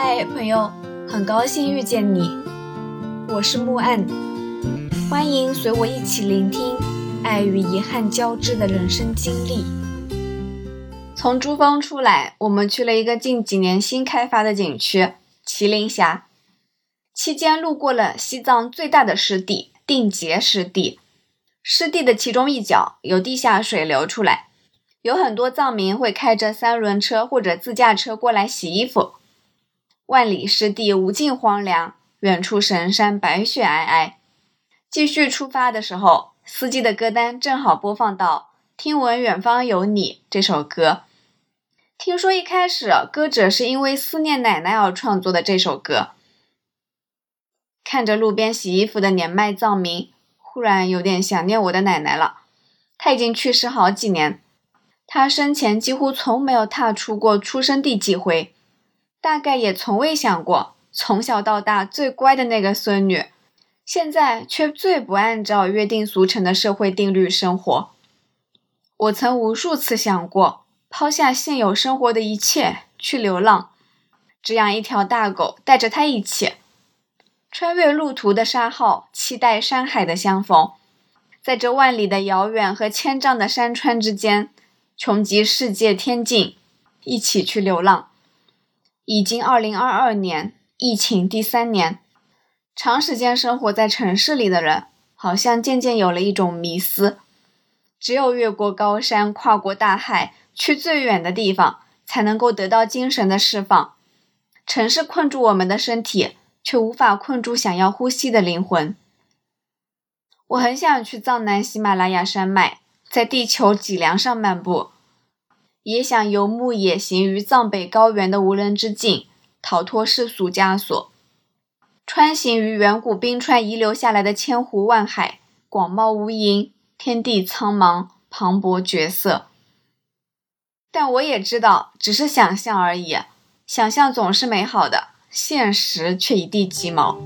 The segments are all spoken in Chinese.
嗨，朋友，很高兴遇见你，我是木岸，欢迎随我一起聆听爱与遗憾交织的人生经历。从珠峰出来，我们去了一个近几年新开发的景区——麒麟峡，期间路过了西藏最大的湿地定结湿地，湿地的其中一角有地下水流出来。有很多藏民会开着三轮车或者自驾车过来洗衣服。万里湿地无尽荒凉，远处神山白雪皑皑。继续出发的时候，司机的歌单正好播放到《听闻远方有你》这首歌。听说一开始歌者是因为思念奶奶而创作的这首歌。看着路边洗衣服的年迈藏民，忽然有点想念我的奶奶了。她已经去世好几年。她生前几乎从没有踏出过出生地几回，大概也从未想过，从小到大最乖的那个孙女，现在却最不按照约定俗成的社会定律生活。我曾无数次想过，抛下现有生活的一切去流浪，只养一条大狗，带着它一起，穿越路途的沙号，期待山海的相逢，在这万里的遥远和千丈的山川之间。穷极世界天境，一起去流浪。已经二零二二年，疫情第三年，长时间生活在城市里的人，好像渐渐有了一种迷思：只有越过高山，跨过大海，去最远的地方，才能够得到精神的释放。城市困住我们的身体，却无法困住想要呼吸的灵魂。我很想去藏南喜马拉雅山脉。在地球脊梁上漫步，也想游牧野行于藏北高原的无人之境，逃脱世俗枷锁；穿行于远古冰川遗留下来的千湖万海，广袤无垠，天地苍茫，磅礴绝色。但我也知道，只是想象而已，想象总是美好的，现实却一地鸡毛。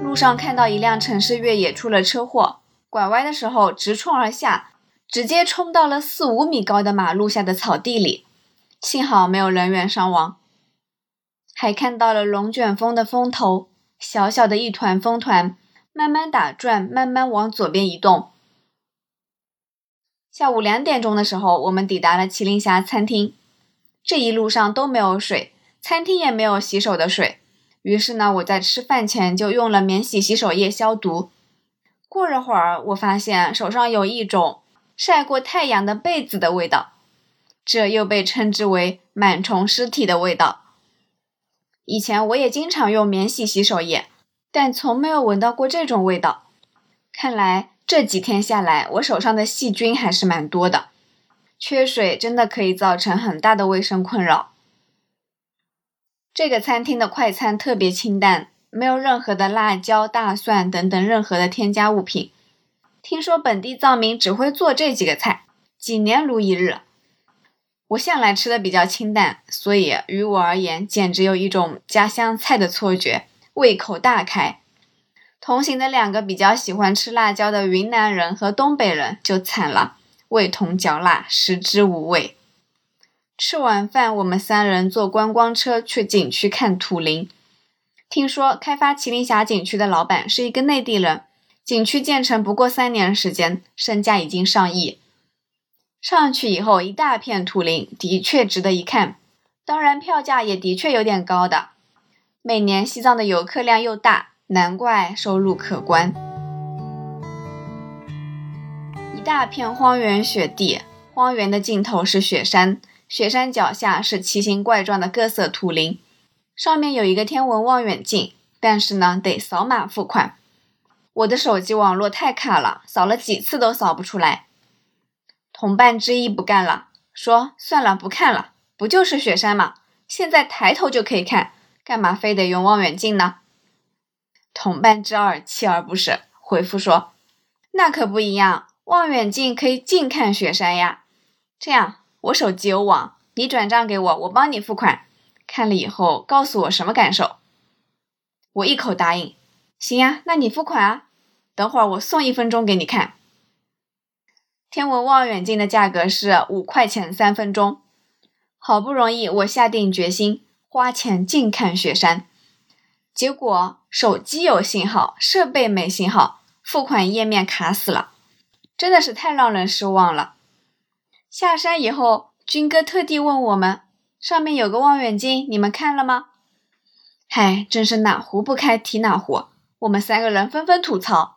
路上看到一辆城市越野出了车祸，拐弯的时候直冲而下，直接冲到了四五米高的马路下的草地里，幸好没有人员伤亡。还看到了龙卷风的风头，小小的一团风团，慢慢打转，慢慢往左边移动。下午两点钟的时候，我们抵达了麒麟峡餐厅，这一路上都没有水，餐厅也没有洗手的水。于是呢，我在吃饭前就用了免洗洗手液消毒。过了会儿，我发现手上有一种晒过太阳的被子的味道，这又被称之为螨虫尸体的味道。以前我也经常用免洗洗手液，但从没有闻到过这种味道。看来这几天下来，我手上的细菌还是蛮多的。缺水真的可以造成很大的卫生困扰。这个餐厅的快餐特别清淡，没有任何的辣椒、大蒜等等任何的添加物品。听说本地藏民只会做这几个菜，几年如一日。我向来吃的比较清淡，所以于我而言简直有一种家乡菜的错觉，胃口大开。同行的两个比较喜欢吃辣椒的云南人和东北人就惨了，味同嚼蜡，食之无味。吃完饭，我们三人坐观光车去景区看土林。听说开发麒麟峡景区的老板是一个内地人，景区建成不过三年时间，身价已经上亿。上去以后，一大片土林，的确值得一看。当然，票价也的确有点高的。每年西藏的游客量又大，难怪收入可观。一大片荒原雪地，荒原的尽头是雪山。雪山脚下是奇形怪状的各色土林，上面有一个天文望远镜，但是呢得扫码付款。我的手机网络太卡了，扫了几次都扫不出来。同伴之一不干了，说：“算了，不看了，不就是雪山吗？现在抬头就可以看，干嘛非得用望远镜呢？”同伴之二锲而不舍，回复说：“那可不一样，望远镜可以近看雪山呀。这样。”我手机有网，你转账给我，我帮你付款。看了以后告诉我什么感受。我一口答应。行呀，那你付款啊。等会儿我送一分钟给你看。天文望远镜的价格是五块钱三分钟。好不容易我下定决心花钱近看雪山，结果手机有信号，设备没信号，付款页面卡死了，真的是太让人失望了。下山以后，军哥特地问我们，上面有个望远镜，你们看了吗？嗨，真是哪壶不开提哪壶，我们三个人纷纷吐槽。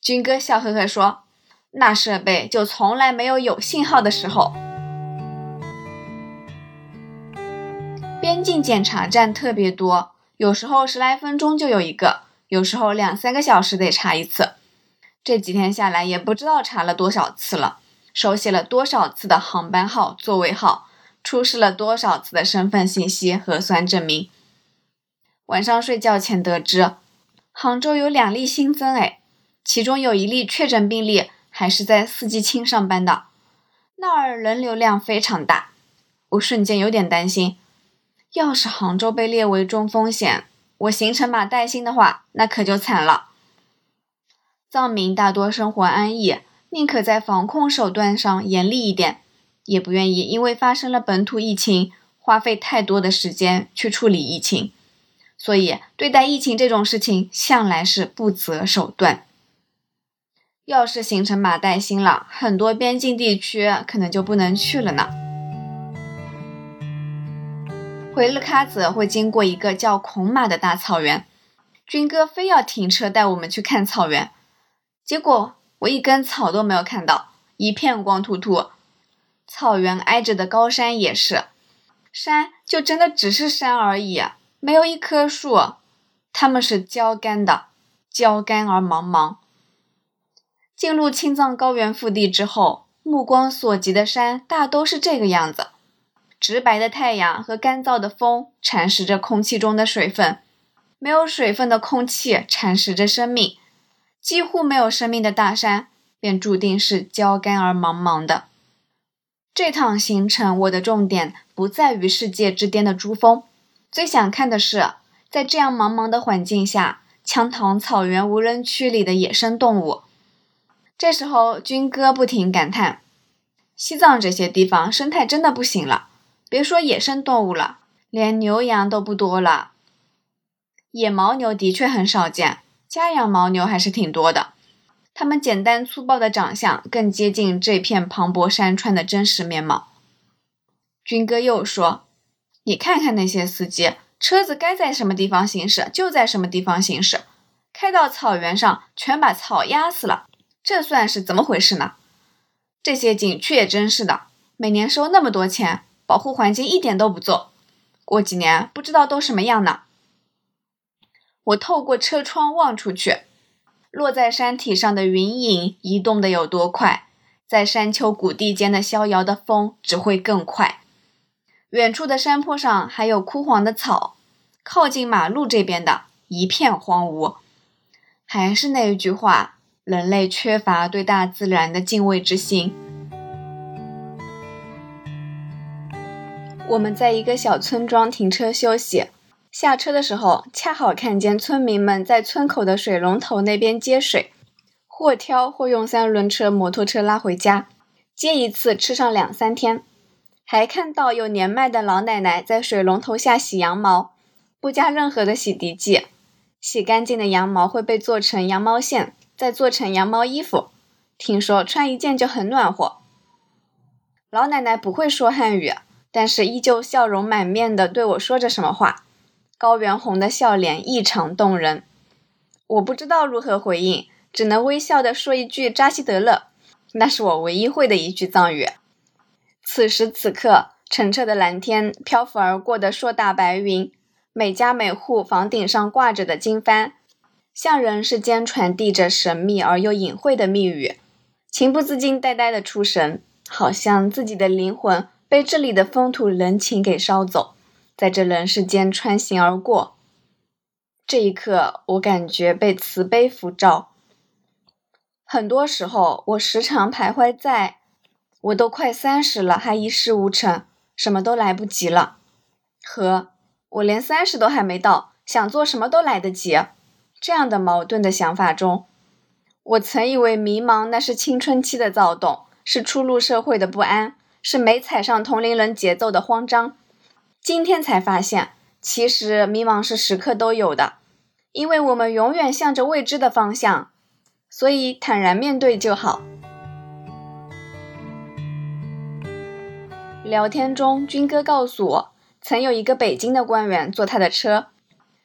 军哥笑呵呵说：“那设备就从来没有有信号的时候。”边境检查站特别多，有时候十来分钟就有一个，有时候两三个小时得查一次。这几天下来，也不知道查了多少次了。手写了多少次的航班号、座位号，出示了多少次的身份信息、核酸证明。晚上睡觉前得知，杭州有两例新增，哎，其中有一例确诊病例还是在四季青上班的，那儿人流量非常大。我瞬间有点担心，要是杭州被列为中风险，我行程码带星的话，那可就惨了。藏民大多生活安逸。宁可在防控手段上严厉一点，也不愿意因为发生了本土疫情，花费太多的时间去处理疫情。所以，对待疫情这种事情，向来是不择手段。要是行程马带星了，很多边境地区可能就不能去了呢。回日喀则会经过一个叫孔马的大草原，军哥非要停车带我们去看草原，结果。我一根草都没有看到，一片光秃秃。草原挨着的高山也是，山就真的只是山而已，没有一棵树。它们是焦干的，焦干而茫茫。进入青藏高原腹地之后，目光所及的山大都是这个样子：直白的太阳和干燥的风蚕食着空气中的水分，没有水分的空气蚕食着生命。几乎没有生命的大山，便注定是焦干而茫茫的。这趟行程，我的重点不在于世界之巅的珠峰，最想看的是，在这样茫茫的环境下，羌塘草原无人区里的野生动物。这时候，军哥不停感叹：西藏这些地方生态真的不行了，别说野生动物了，连牛羊都不多了。野牦牛的确很少见。家养牦牛还是挺多的，它们简单粗暴的长相更接近这片磅礴山川的真实面貌。军哥又说：“你看看那些司机，车子该在什么地方行驶就在什么地方行驶，开到草原上全把草压死了，这算是怎么回事呢？这些景区也真是的，每年收那么多钱，保护环境一点都不做，过几年不知道都什么样呢。”我透过车窗望出去，落在山体上的云影移动的有多快，在山丘谷地间的逍遥的风只会更快。远处的山坡上还有枯黄的草，靠近马路这边的一片荒芜。还是那一句话，人类缺乏对大自然的敬畏之心。我们在一个小村庄停车休息。下车的时候，恰好看见村民们在村口的水龙头那边接水，或挑或用三轮车、摩托车拉回家，接一次吃上两三天。还看到有年迈的老奶奶在水龙头下洗羊毛，不加任何的洗涤剂，洗干净的羊毛会被做成羊毛线，再做成羊毛衣服。听说穿一件就很暖和。老奶奶不会说汉语，但是依旧笑容满面的对我说着什么话。高原红的笑脸异常动人，我不知道如何回应，只能微笑的说一句“扎西德勒”，那是我唯一会的一句藏语。此时此刻，澄澈的蓝天，漂浮而过的硕大白云，每家每户房顶上挂着的经幡，向人世间传递着神秘而又隐晦的密语，情不自禁呆呆的出神，好像自己的灵魂被这里的风土人情给烧走。在这人世间穿行而过，这一刻，我感觉被慈悲抚照。很多时候，我时常徘徊在，我都快三十了，还一事无成，什么都来不及了；和我连三十都还没到，想做什么都来得及，这样的矛盾的想法中，我曾以为迷茫那是青春期的躁动，是初入社会的不安。是没踩上同龄人节奏的慌张。今天才发现，其实迷茫是时刻都有的，因为我们永远向着未知的方向，所以坦然面对就好。聊天中，军哥告诉我，曾有一个北京的官员坐他的车，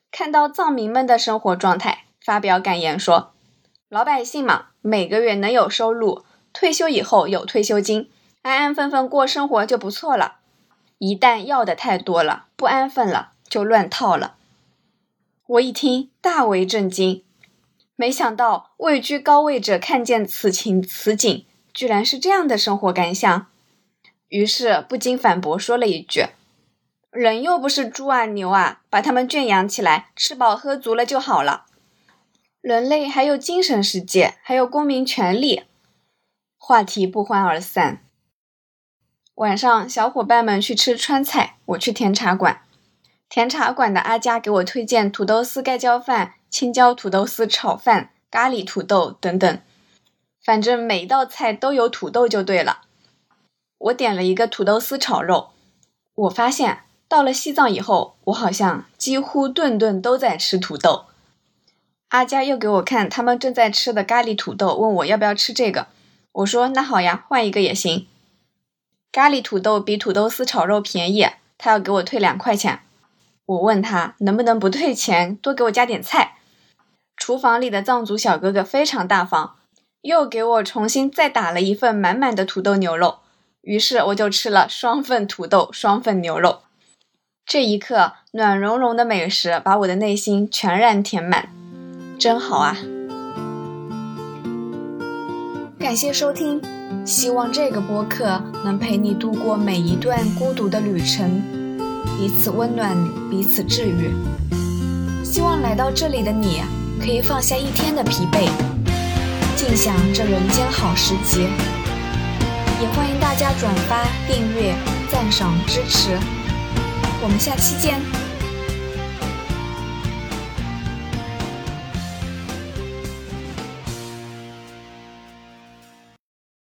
看到藏民们的生活状态，发表感言说：“老百姓嘛，每个月能有收入，退休以后有退休金，安安分分过生活就不错了。一旦要的太多了，不安分了，就乱套了。”我一听，大为震惊，没想到位居高位者看见此情此景，居然是这样的生活感想。于是不禁反驳说了一句：“人又不是猪啊牛啊，把它们圈养起来，吃饱喝足了就好了。人类还有精神世界，还有公民权利。”话题不欢而散。晚上，小伙伴们去吃川菜，我去甜茶馆。甜茶馆的阿佳给我推荐土豆丝盖浇饭、青椒土豆丝炒饭、咖喱土豆等等，反正每道菜都有土豆就对了。我点了一个土豆丝炒肉，我发现到了西藏以后，我好像几乎顿顿都在吃土豆。阿佳又给我看他们正在吃的咖喱土豆，问我要不要吃这个。我说那好呀，换一个也行。咖喱土豆比土豆丝炒肉便宜，他要给我退两块钱。我问他能不能不退钱，多给我加点菜。厨房里的藏族小哥哥非常大方，又给我重新再打了一份满满的土豆牛肉。于是我就吃了双份土豆，双份牛肉。这一刻，暖融融的美食把我的内心全然填满，真好啊！感谢收听，希望这个播客能陪你度过每一段孤独的旅程，彼此温暖，彼此治愈。希望来到这里的你可以放下一天的疲惫，尽享这人间好时节。也欢迎大家转发、订阅、赞赏、支持，我们下期见。